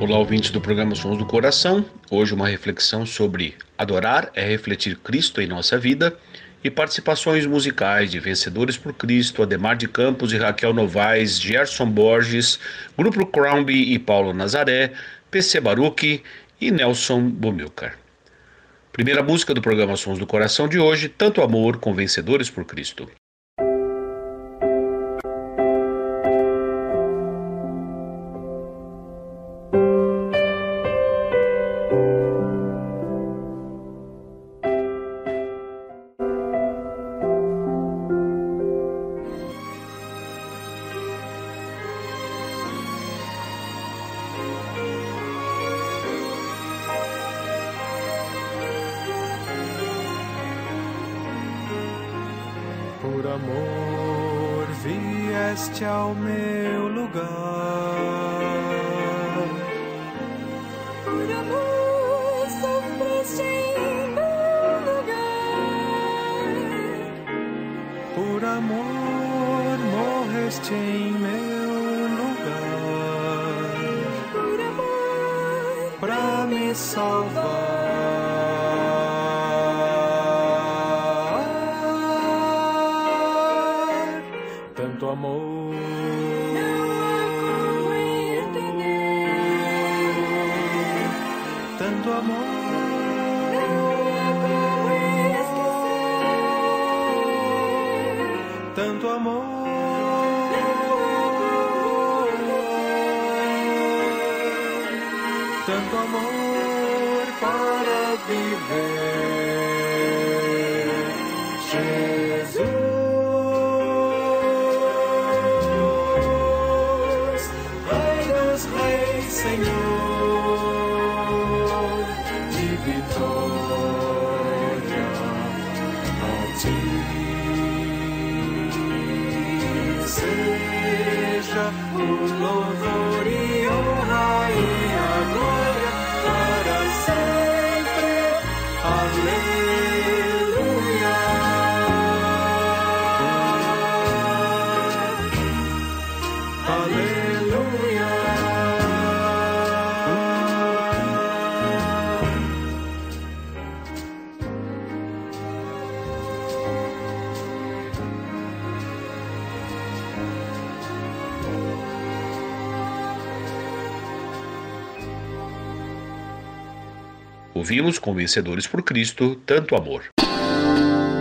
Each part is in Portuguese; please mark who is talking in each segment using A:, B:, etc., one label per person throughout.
A: Olá, ouvintes do programa Sons do Coração. Hoje uma reflexão sobre adorar é refletir Cristo em nossa vida e participações musicais de Vencedores por Cristo, Ademar de Campos e Raquel Novaes, Gerson Borges, Grupo Crombie e Paulo Nazaré, PC Baruch e Nelson Bumilcar. Primeira música do programa Sons do Coração de hoje, Tanto Amor com Vencedores por Cristo.
B: Amor.
C: não há entender.
B: Tanto amor. Tanto amor. Tanto amor para viver.
A: Ouvimos com Vencedores por Cristo, Tanto Amor.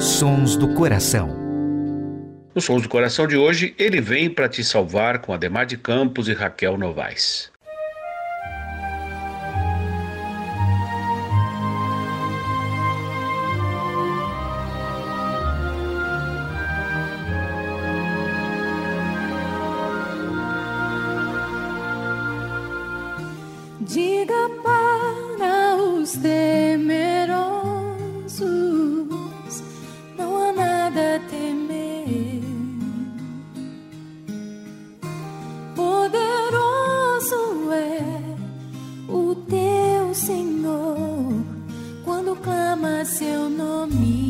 D: Sons do Coração.
A: Nos Sons do Coração de hoje, ele vem para te salvar com Ademar de Campos e Raquel Novaes.
C: Senhor, quando clama seu nome.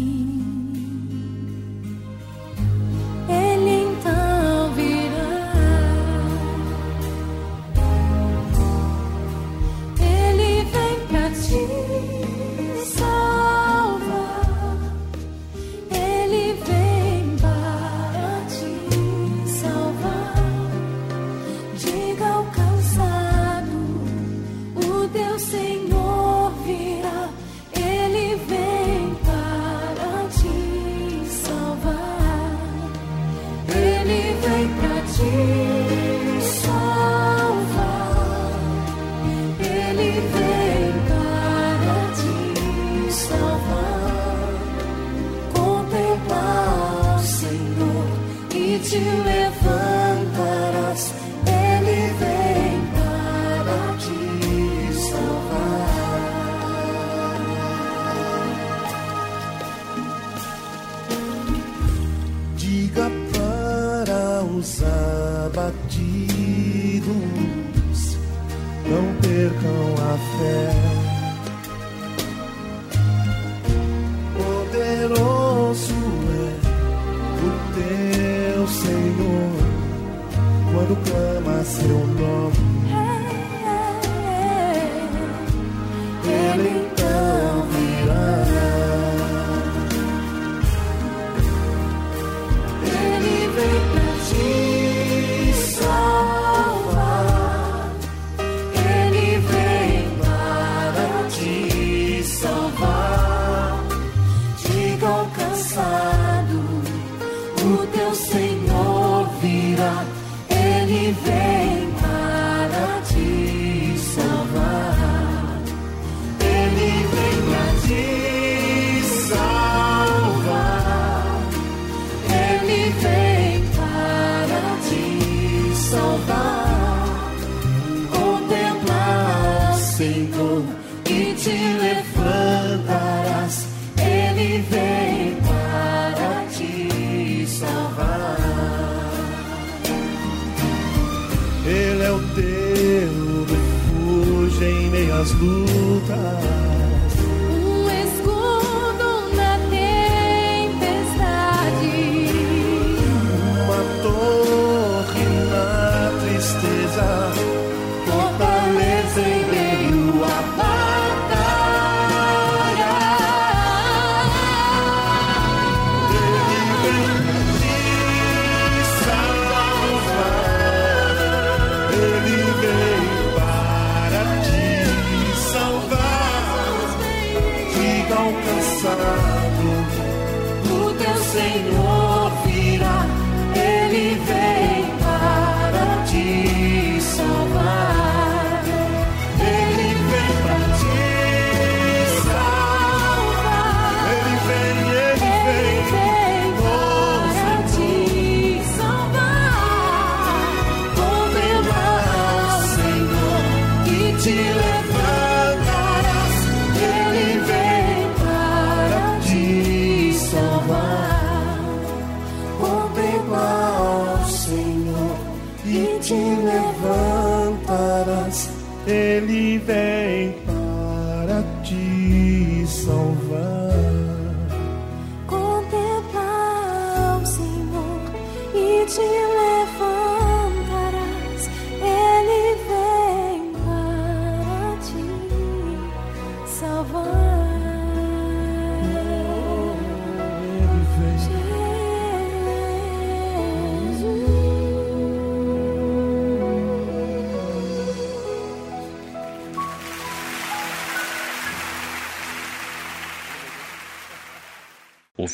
E: As lutas.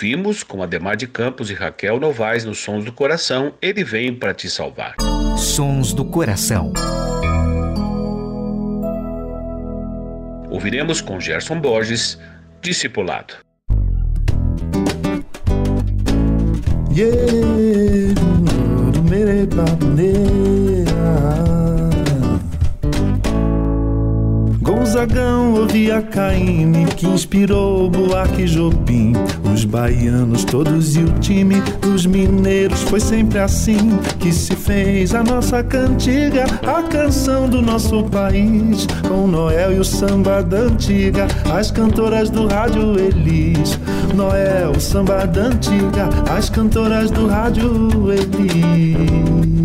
A: Ouvimos com Ademar de Campos e Raquel Novaes nos Sons do Coração, Ele Vem para Te Salvar.
D: Sons do Coração.
A: Ouviremos com Gerson Borges, Discipulado.
E: Yeah. Gonzagão ouvia Caíme, que inspirou Buarque e Jobim. Os baianos todos e o time dos mineiros foi sempre assim que se fez a nossa cantiga, a canção do nosso país. Com Noel e o samba da antiga, as cantoras do rádio Elis. Noel, samba da antiga, as cantoras do rádio Elis.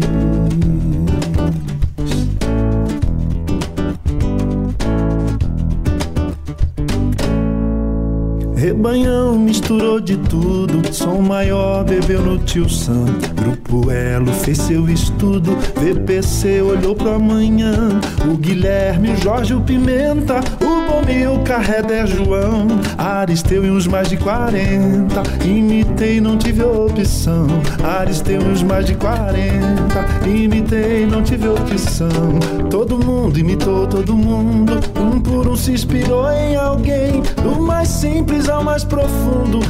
E: banhão. Misturou de tudo, som maior bebeu no tio Sam. Grupo Elo fez seu estudo, VPC olhou pro amanhã. O Guilherme, o Jorge, o Pimenta, o Bomil, Carré, João. Aristeu e uns mais de 40, imitei, não tive opção. Aristeu e uns mais de 40, imitei, não tive opção. Todo mundo imitou todo mundo, um por um se inspirou em alguém. Do mais simples ao mais profundo,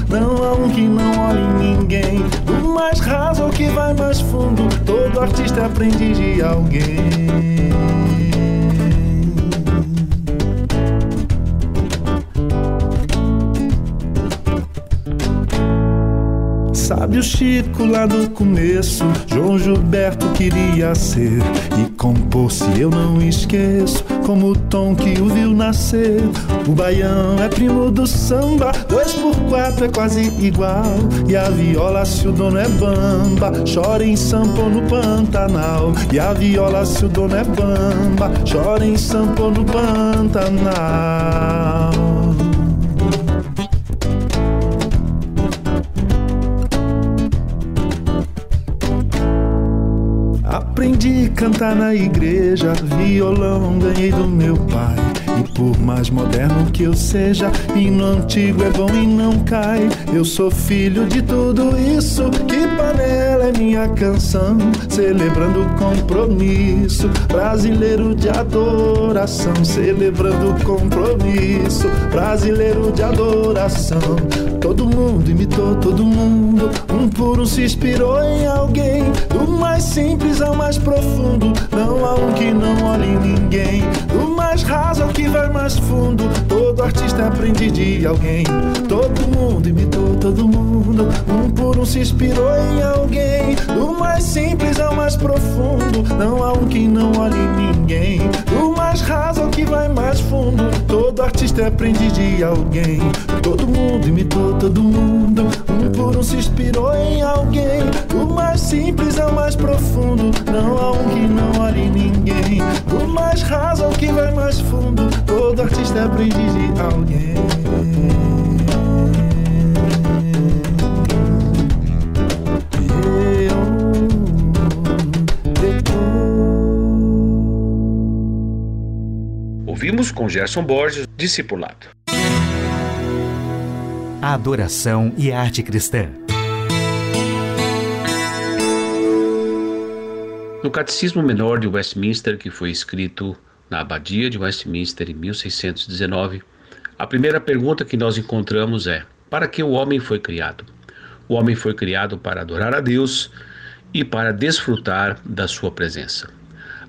E: não há um que não olhe em ninguém. Do mais raso ao que vai mais fundo, todo artista é aprendiz de alguém. Sabe o Chico lá do começo, João Gilberto queria ser e compor se eu não esqueço, como o tom que o viu nascer. O baião é primo do samba, dois por quatro é quase igual. E a viola se o dono é bamba, chora em sampo no Pantanal. E a viola se o dono é bamba, chora em sampo no Pantanal. Cantar na igreja, violão ganhei do meu pai. E por mais moderno que eu seja, hino antigo é bom e não cai. Eu sou filho de tudo isso, que panela é minha canção. Celebrando compromisso, brasileiro de adoração. Celebrando compromisso, brasileiro de adoração. Todo mundo imitou todo mundo, um por um se inspirou em alguém. Do mais simples ao mais profundo, não há um que não olhe em ninguém. Do mais raso ao que vai mais fundo, todo artista aprende de alguém. Todo mundo imitou todo mundo, um por um se inspirou em alguém. Do mais simples ao mais profundo, não há um que não olhe ninguém. Do mais fundo, todo artista aprende de alguém. Todo mundo imitou todo mundo, um por um se inspirou em alguém. Do mais simples ao mais profundo, não há um que não olhe ninguém. Do mais raso ao que vai mais fundo, todo artista aprende de alguém.
A: Com Gerson Borges, Discipulado.
D: A adoração e a arte cristã.
A: No Catecismo Menor de Westminster, que foi escrito na Abadia de Westminster em 1619, a primeira pergunta que nós encontramos é: para que o homem foi criado? O homem foi criado para adorar a Deus e para desfrutar da sua presença.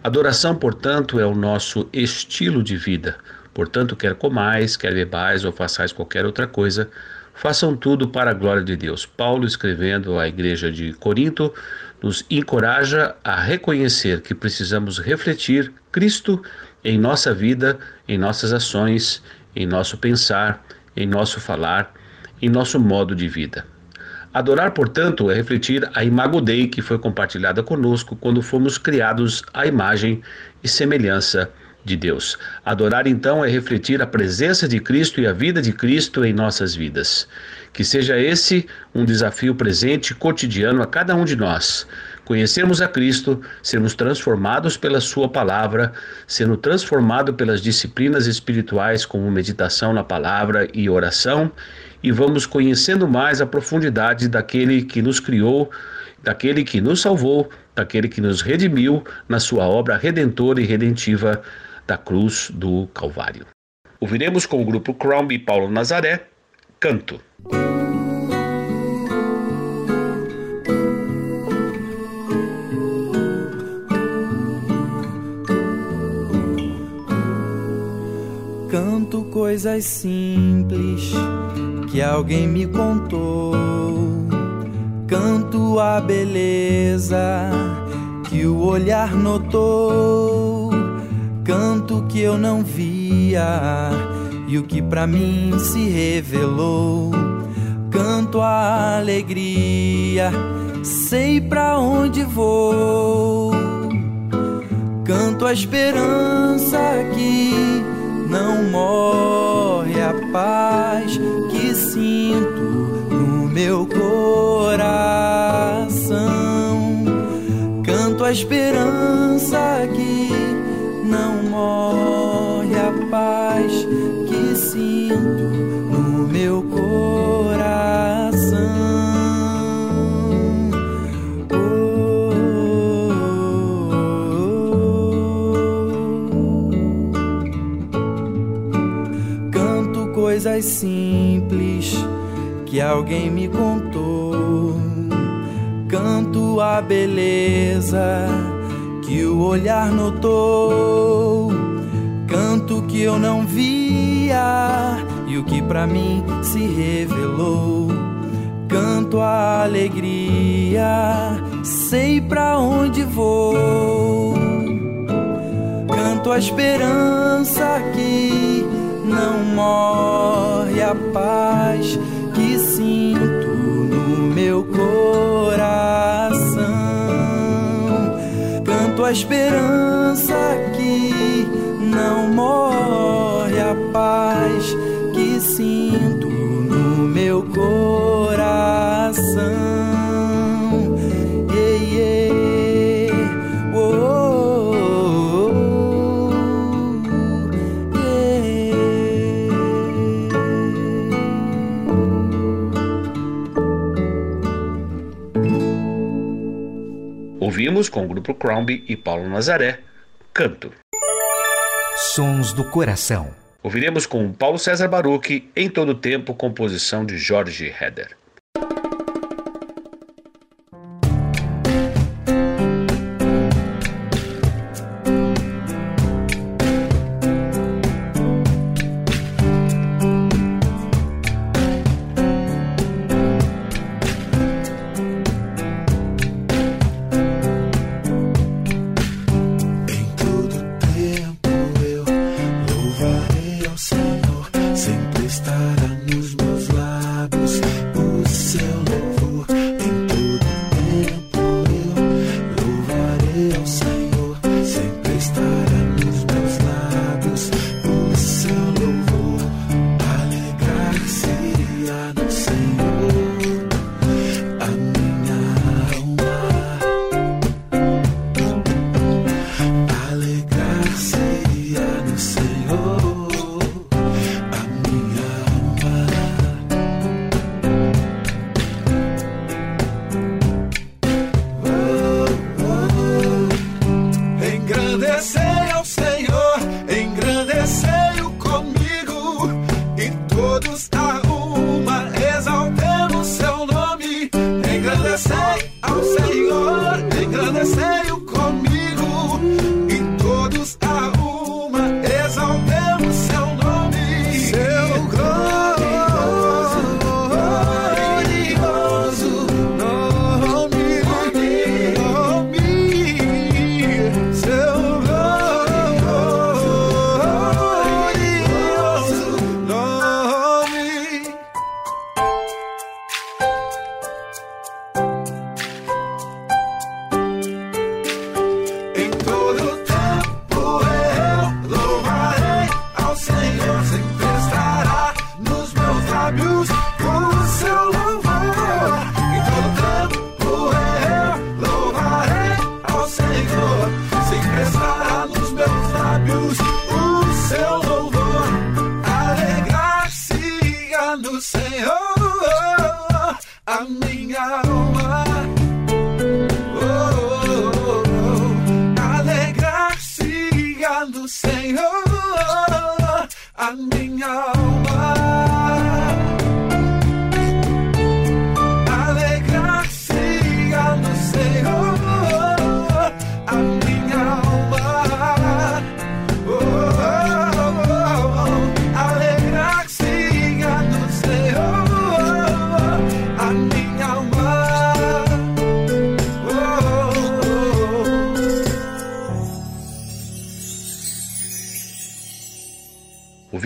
A: Adoração, portanto, é o nosso estilo de vida. Portanto, quer comais, quer bebais ou façais qualquer outra coisa, façam tudo para a glória de Deus. Paulo, escrevendo à igreja de Corinto, nos encoraja a reconhecer que precisamos refletir Cristo em nossa vida, em nossas ações, em nosso pensar, em nosso falar, em nosso modo de vida. Adorar, portanto, é refletir a imago Dei que foi compartilhada conosco quando fomos criados à imagem e semelhança de Deus. Adorar, então, é refletir a presença de Cristo e a vida de Cristo em nossas vidas. Que seja esse um desafio presente cotidiano a cada um de nós. Conhecermos a Cristo, sermos transformados pela Sua palavra, sendo transformado pelas disciplinas espirituais como meditação na palavra e oração, e vamos conhecendo mais a profundidade daquele que nos criou, daquele que nos salvou, daquele que nos redimiu na Sua obra redentora e redentiva da cruz do Calvário. Ouviremos com o grupo Crown e Paulo Nazaré, Canto.
F: Canto coisas simples que alguém me contou. Canto a beleza que o olhar notou. Canto que eu não via e o que para mim se revelou. Canto a alegria, sei pra onde vou. Canto a esperança que não morre a paz sinto no meu coração. Canto a esperança que não morre a paz que sinto no meu coração. Coisas simples que alguém me contou. Canto a beleza que o olhar notou. Canto que eu não via e o que para mim se revelou. Canto a alegria, sei pra onde vou. Canto a esperança que não morre a paz que sinto no meu coração. Canto a esperança que não morre a paz que sinto no meu coração.
G: Com o grupo Crombie e Paulo Nazaré, Canto.
D: Sons do Coração.
G: Ouviremos com Paulo César Baruch, em todo tempo, composição de Jorge Heder.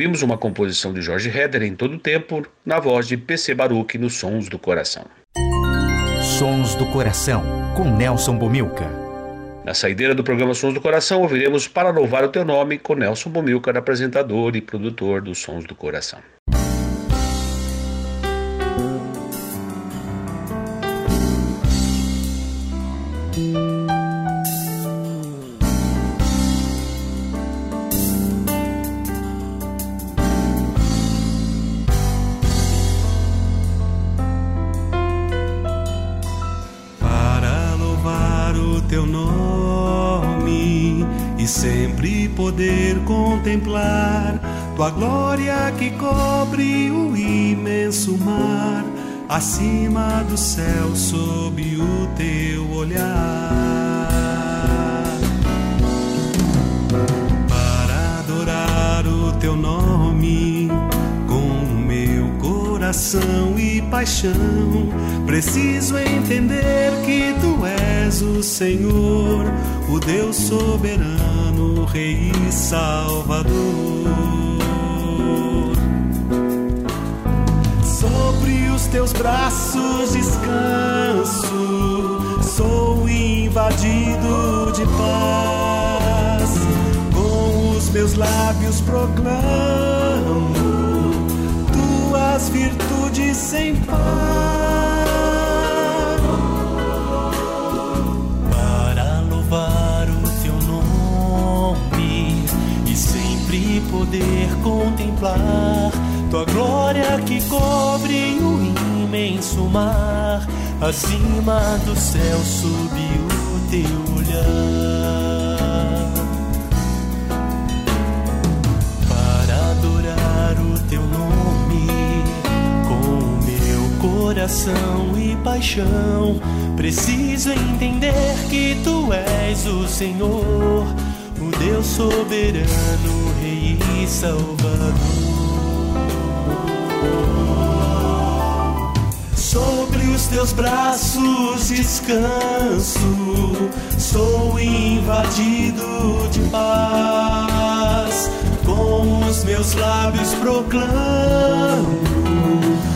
A: Ouvimos uma composição de Jorge Heder em todo o tempo, na voz de PC Baruch nos Sons do Coração.
D: Sons do Coração, com Nelson Bomilca.
A: Na saideira do programa Sons do Coração, ouviremos Para Louvar o Teu Nome com Nelson Bomilcar, apresentador e produtor dos Sons do Coração.
B: Poder contemplar tua glória que cobre o imenso mar, acima do céu, sob o teu olhar. Para adorar o teu nome coração e paixão, preciso entender que tu és o Senhor, o Deus soberano Rei e Salvador. Sobre os teus braços descanso, sou invadido de paz. Com os meus lábios proclamo virtudes sem par.
H: poder contemplar tua glória que cobre o imenso mar. Acima do céu subiu o teu olhar coração e paixão. Preciso entender que tu és o Senhor, o Deus soberano Salvador. Sobre os teus braços descanso, sou invadido de paz. Com os meus lábios proclamo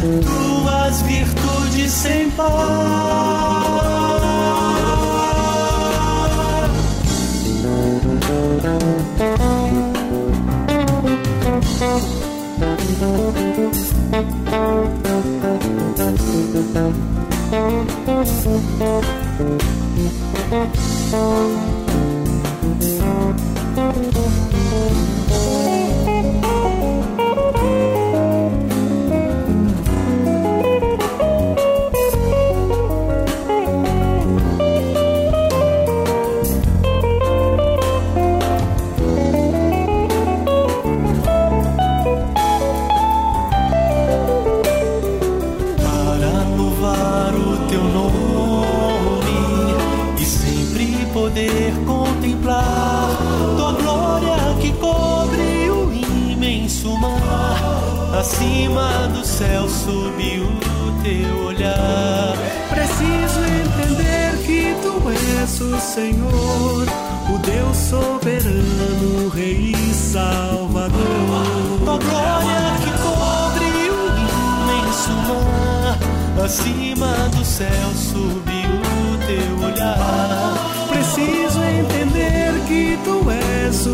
H: tuas virtudes sem par.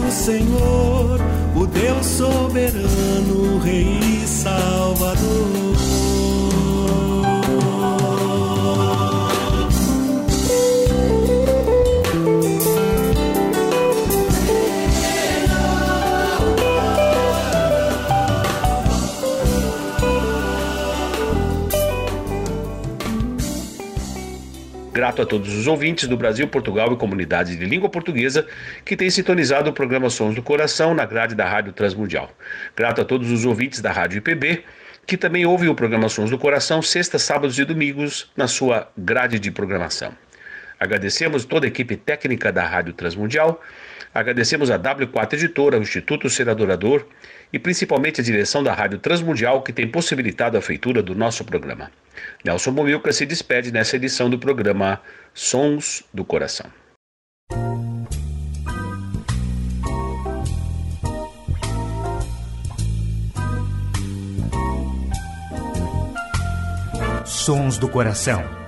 H: O
B: Senhor o Deus soberano, Rei e Salvador.
A: Grato a todos os ouvintes do Brasil, Portugal e comunidades de língua portuguesa que têm sintonizado o programa Sons do Coração na grade da Rádio Transmundial. Grato a todos os ouvintes da Rádio IPB que também ouvem o programa Sons do Coração sextas, sábados e domingos na sua grade de programação. Agradecemos toda a equipe técnica da Rádio Transmundial, Agradecemos a W4 Editora, o Instituto Ser Adorador e principalmente a direção da Rádio Transmundial que tem possibilitado a feitura do nosso programa. Nelson Bomilca se despede nessa edição do programa Sons do Coração.
I: Sons do Coração